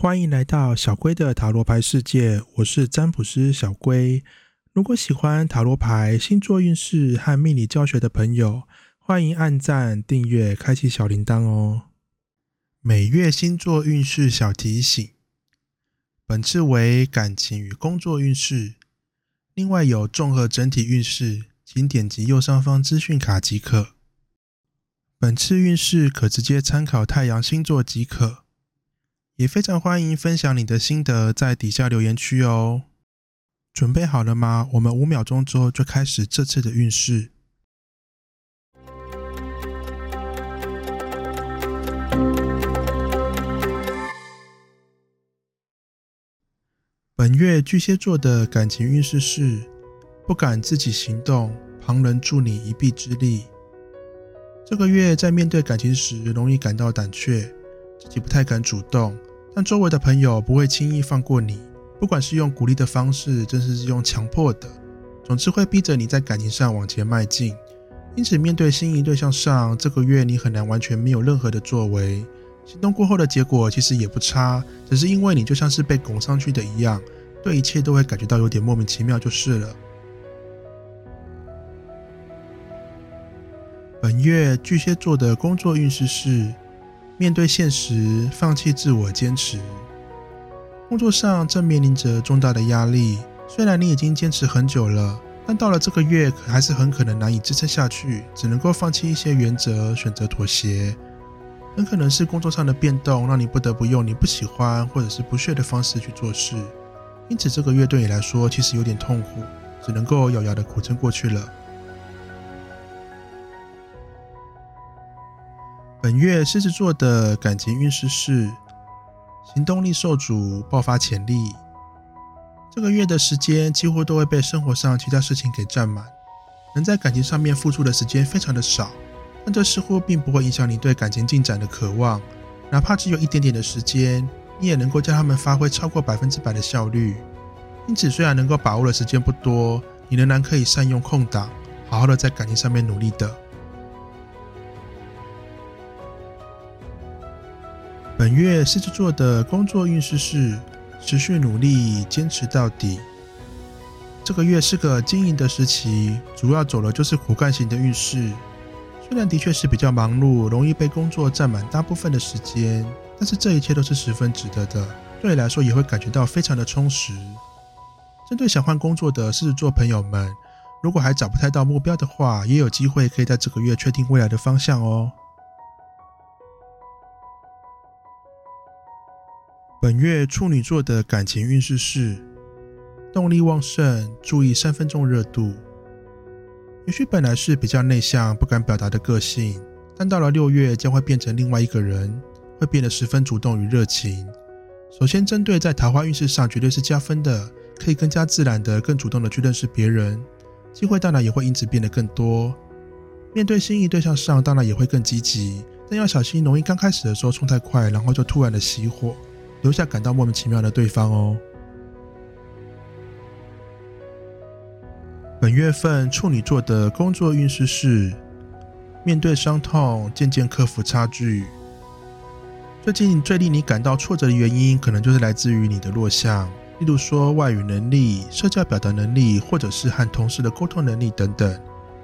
欢迎来到小龟的塔罗牌世界，我是占卜师小龟。如果喜欢塔罗牌、星座运势和命理教学的朋友，欢迎按赞、订阅、开启小铃铛哦。每月星座运势小提醒，本次为感情与工作运势，另外有综合整体运势，请点击右上方资讯卡即可。本次运势可直接参考太阳星座即可，也非常欢迎分享你的心得在底下留言区哦。准备好了吗？我们五秒钟之后就开始这次的运势。本月巨蟹座的感情运势是：不敢自己行动，旁人助你一臂之力。这个月在面对感情时，容易感到胆怯，自己不太敢主动，但周围的朋友不会轻易放过你。不管是用鼓励的方式，真是用强迫的，总之会逼着你在感情上往前迈进。因此，面对心仪对象上，这个月你很难完全没有任何的作为。行动过后的结果其实也不差，只是因为你就像是被拱上去的一样，对一切都会感觉到有点莫名其妙就是了。本月巨蟹座的工作运势是：面对现实，放弃自我坚持。工作上正面临着重大的压力，虽然你已经坚持很久了，但到了这个月，还是很可能难以支撑下去，只能够放弃一些原则，选择妥协。很可能是工作上的变动，让你不得不用你不喜欢或者是不屑的方式去做事，因此这个月对你来说其实有点痛苦，只能够咬牙的苦撑过去了。本月狮子座的感情运势是行动力受阻，爆发潜力。这个月的时间几乎都会被生活上其他事情给占满，能在感情上面付出的时间非常的少。但这似乎并不会影响你对感情进展的渴望，哪怕只有一点点的时间，你也能够将他们发挥超过百分之百的效率。因此，虽然能够把握的时间不多，你仍然可以善用空档，好好的在感情上面努力的。本月狮子座的工作运势是持续努力，坚持到底。这个月是个经营的时期，主要走的就是苦干型的运势。虽然的确是比较忙碌，容易被工作占满大部分的时间，但是这一切都是十分值得的。对你来说也会感觉到非常的充实。针对想换工作的狮子座朋友们，如果还找不太到目标的话，也有机会可以在这个月确定未来的方向哦。本月处女座的感情运势是动力旺盛，注意三分钟热度。也许本来是比较内向、不敢表达的个性，但到了六月将会变成另外一个人，会变得十分主动与热情。首先，针对在桃花运势上绝对是加分的，可以更加自然的、更主动的去认识别人，机会当然也会因此变得更多。面对心仪对象上，当然也会更积极，但要小心容易刚开始的时候冲太快，然后就突然的熄火。留下感到莫名其妙的对方哦。本月份处女座的工作运势是面对伤痛，渐渐克服差距。最近最令你感到挫折的原因，可能就是来自于你的弱项，例如说外语能力、社交表达能力，或者是和同事的沟通能力等等。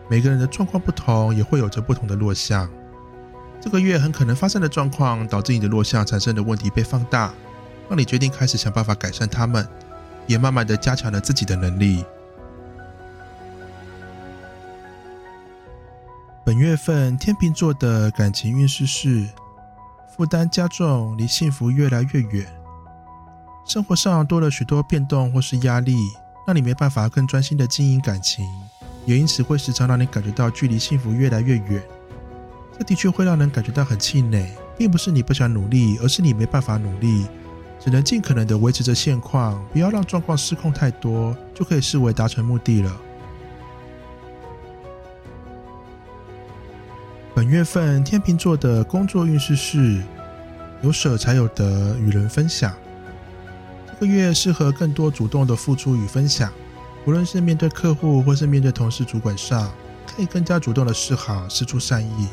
每个人的状况不同，也会有着不同的弱项。这个月很可能发生的状况，导致你的弱项产生的问题被放大。让你决定开始想办法改善他们，也慢慢的加强了自己的能力。本月份天秤座的感情运势是负担加重，离幸福越来越远。生活上多了许多变动或是压力，让你没办法更专心的经营感情，也因此会时常让你感觉到距离幸福越来越远。这的确会让人感觉到很气馁，并不是你不想努力，而是你没办法努力。只能尽可能的维持着现况，不要让状况失控太多，就可以视为达成目的了。本月份天秤座的工作运势是有舍才有得，与人分享。这个月适合更多主动的付出与分享，无论是面对客户或是面对同事、主管上，可以更加主动的示好，施出善意。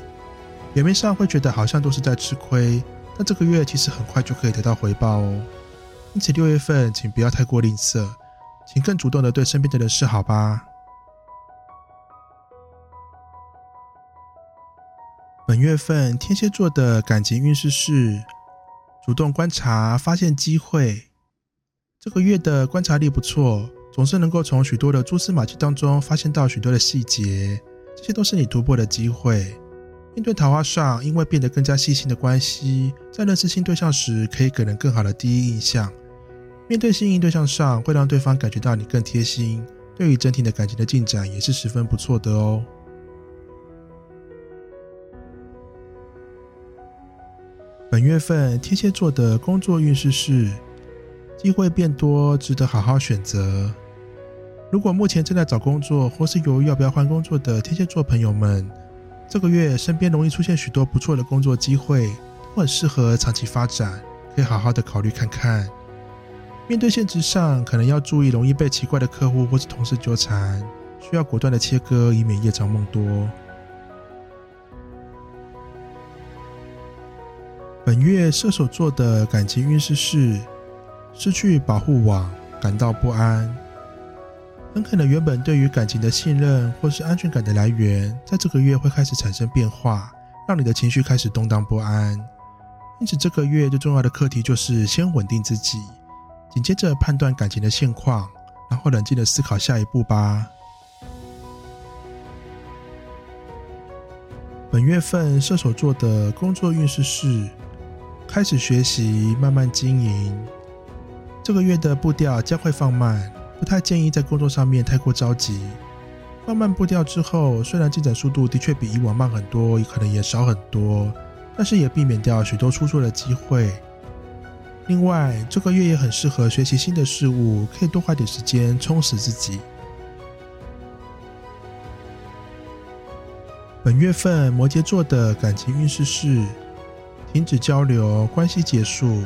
表面上会觉得好像都是在吃亏。那这个月其实很快就可以得到回报哦。因此六月份请不要太过吝啬，请更主动的对身边的人示好吧。本月份天蝎座的感情运势是主动观察，发现机会。这个月的观察力不错，总是能够从许多的蛛丝马迹当中发现到许多的细节，这些都是你突破的机会。面对桃花上，因为变得更加细心的关系，在认识新对象时，可以给人更好的第一印象。面对心仪对象上，会让对方感觉到你更贴心，对于整体的感情的进展也是十分不错的哦。本月份天蝎座的工作运势是。机会变多，值得好好选择。如果目前正在找工作，或是犹豫要不要换工作的天蝎座朋友们，这个月身边容易出现许多不错的工作机会，都很适合长期发展，可以好好的考虑看看。面对现实上，可能要注意容易被奇怪的客户或是同事纠缠，需要果断的切割，以免夜长梦多。本月射手座的感情运势是。失去保护网，感到不安，很可能原本对于感情的信任或是安全感的来源，在这个月会开始产生变化，让你的情绪开始动荡不安。因此，这个月最重要的课题就是先稳定自己，紧接着判断感情的现况，然后冷静的思考下一步吧。本月份射手座的工作运势是开始学习，慢慢经营。这个月的步调将会放慢，不太建议在工作上面太过着急。放慢步调之后，虽然进展速度的确比以往慢很多，也可能也少很多，但是也避免掉许多出错的机会。另外，这个月也很适合学习新的事物，可以多花点时间充实自己。本月份摩羯座的感情运势是停止交流，关系结束。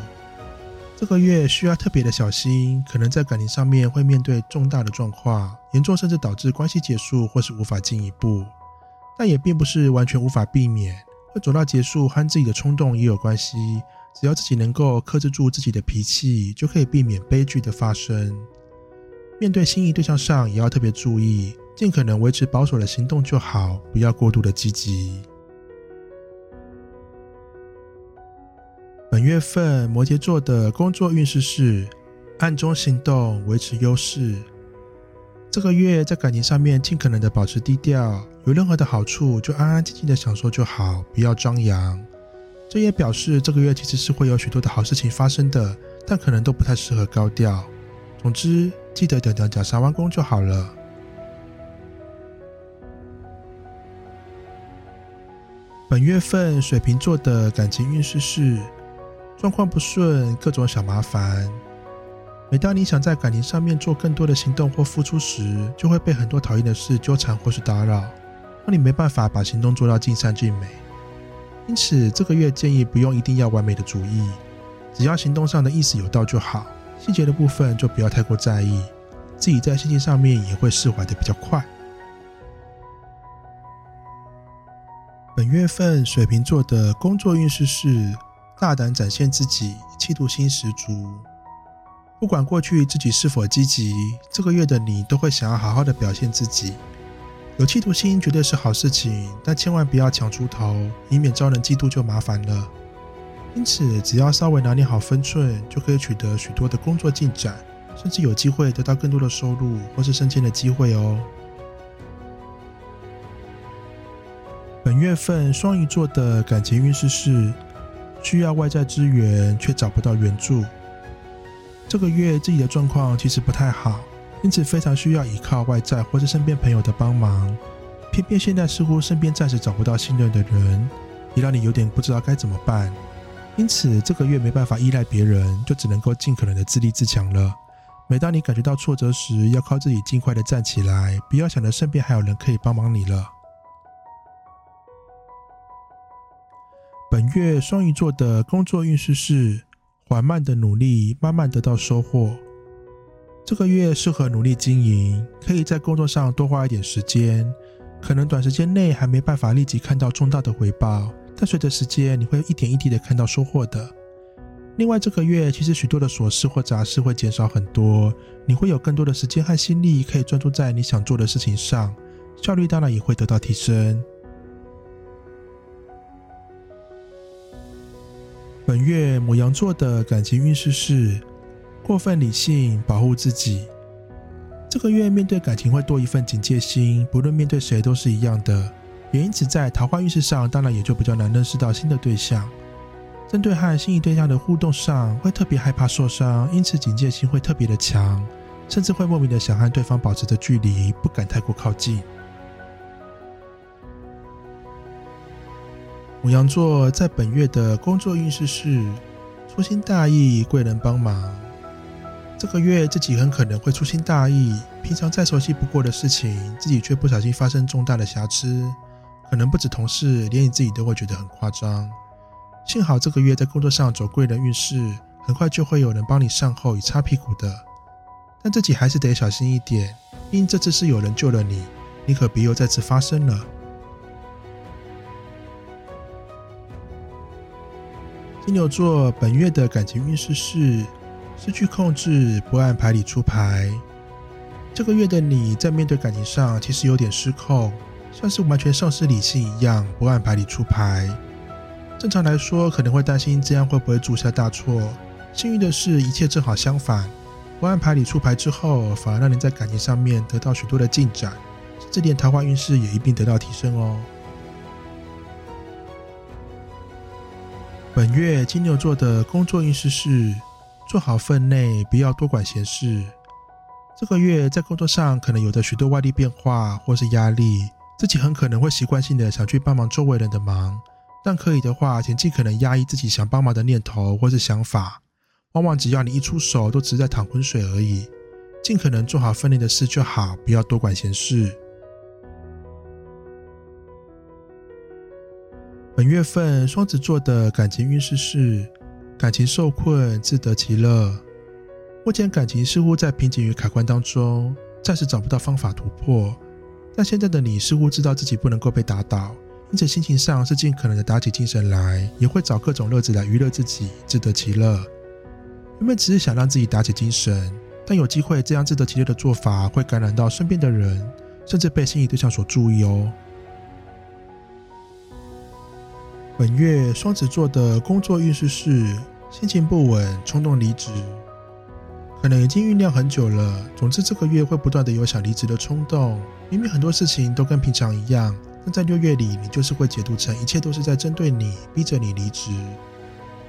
这个月需要特别的小心，可能在感情上面会面对重大的状况，严重甚至导致关系结束或是无法进一步。但也并不是完全无法避免，会走到结束和自己的冲动也有关系。只要自己能够克制住自己的脾气，就可以避免悲剧的发生。面对心仪对象上也要特别注意，尽可能维持保守的行动就好，不要过度的积极。本月份摩羯座的工作运势是暗中行动，维持优势。这个月在感情上面尽可能的保持低调，有任何的好处就安安静静的享受就好，不要张扬。这也表示这个月其实是会有许多的好事情发生的，但可能都不太适合高调。总之，记得等等假沙弯弓就好了。本月份水瓶座的感情运势是。状况不顺，各种小麻烦。每当你想在感情上面做更多的行动或付出时，就会被很多讨厌的事纠缠或是打扰，让你没办法把行动做到尽善尽美。因此，这个月建议不用一定要完美的主意，只要行动上的意思有到就好，细节的部分就不要太过在意，自己在心情上面也会释怀的比较快。本月份水瓶座的工作运势是。大胆展现自己，企图心十足。不管过去自己是否积极，这个月的你都会想要好好的表现自己。有企图心绝对是好事情，但千万不要抢出头，以免招人嫉妒就麻烦了。因此，只要稍微拿捏好分寸，就可以取得许多的工作进展，甚至有机会得到更多的收入或是升迁的机会哦。本月份双鱼座的感情运势是。需要外在资源却找不到援助，这个月自己的状况其实不太好，因此非常需要依靠外在或是身边朋友的帮忙。偏偏现在似乎身边暂时找不到信任的人，也让你有点不知道该怎么办。因此这个月没办法依赖别人，就只能够尽可能的自立自强了。每当你感觉到挫折时，要靠自己尽快的站起来，不要想着身边还有人可以帮忙你了。月双鱼座的工作运势是缓慢的努力，慢慢得到收获。这个月适合努力经营，可以在工作上多花一点时间。可能短时间内还没办法立即看到重大的回报，但随着时间，你会一点一滴的看到收获的。另外，这个月其实许多的琐事或杂事会减少很多，你会有更多的时间和心力可以专注在你想做的事情上，效率当然也会得到提升。本月母羊座的感情运势是过分理性，保护自己。这个月面对感情会多一份警戒心，不论面对谁都是一样的。也因此，在桃花运势上，当然也就比较难认识到新的对象。针对和心仪对象的互动上，会特别害怕受伤，因此警戒心会特别的强，甚至会莫名的想和对方保持着距离，不敢太过靠近。母羊座在本月的工作运势是粗心大意，贵人帮忙。这个月自己很可能会粗心大意，平常再熟悉不过的事情，自己却不小心发生重大的瑕疵，可能不止同事，连你自己都会觉得很夸张。幸好这个月在工作上走贵人运势，很快就会有人帮你善后以擦屁股的。但自己还是得小心一点，因这次是有人救了你，你可别又再次发生了。金牛座本月的感情运势是失去控制，不按牌理出牌。这个月的你在面对感情上其实有点失控，像是完全丧失理性一样，不按牌理出牌。正常来说，可能会担心这样会不会铸下大错。幸运的是，一切正好相反，不按牌理出牌之后，反而让你在感情上面得到许多的进展，甚至连桃花运势也一并得到提升哦。本月金牛座的工作运势是做好分内，不要多管闲事。这个月在工作上可能有着许多外力变化或是压力，自己很可能会习惯性的想去帮忙周围人的忙，但可以的话，请尽可能压抑自己想帮忙的念头或是想法。往往只要你一出手，都只是在淌浑水而已。尽可能做好分内的事就好，不要多管闲事。本月份双子座的感情运势是感情受困，自得其乐。目前感情似乎在瓶颈与卡关当中，暂时找不到方法突破。但现在的你似乎知道自己不能够被打倒，因此心情上是尽可能的打起精神来，也会找各种乐子来娱乐自己，自得其乐。原本只是想让自己打起精神，但有机会这样自得其乐的做法，会感染到身边的人，甚至被心仪对象所注意哦。本月双子座的工作运势是心情不稳，冲动离职，可能已经酝酿很久了。总之，这个月会不断的有想离职的冲动。明明很多事情都跟平常一样，但在六月里，你就是会解读成一切都是在针对你，逼着你离职。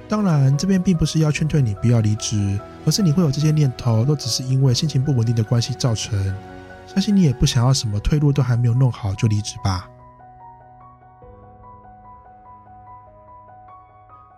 当然，这边并不是要劝退你不要离职，而是你会有这些念头，都只是因为心情不稳定的关系造成。相信你也不想要什么退路都还没有弄好就离职吧。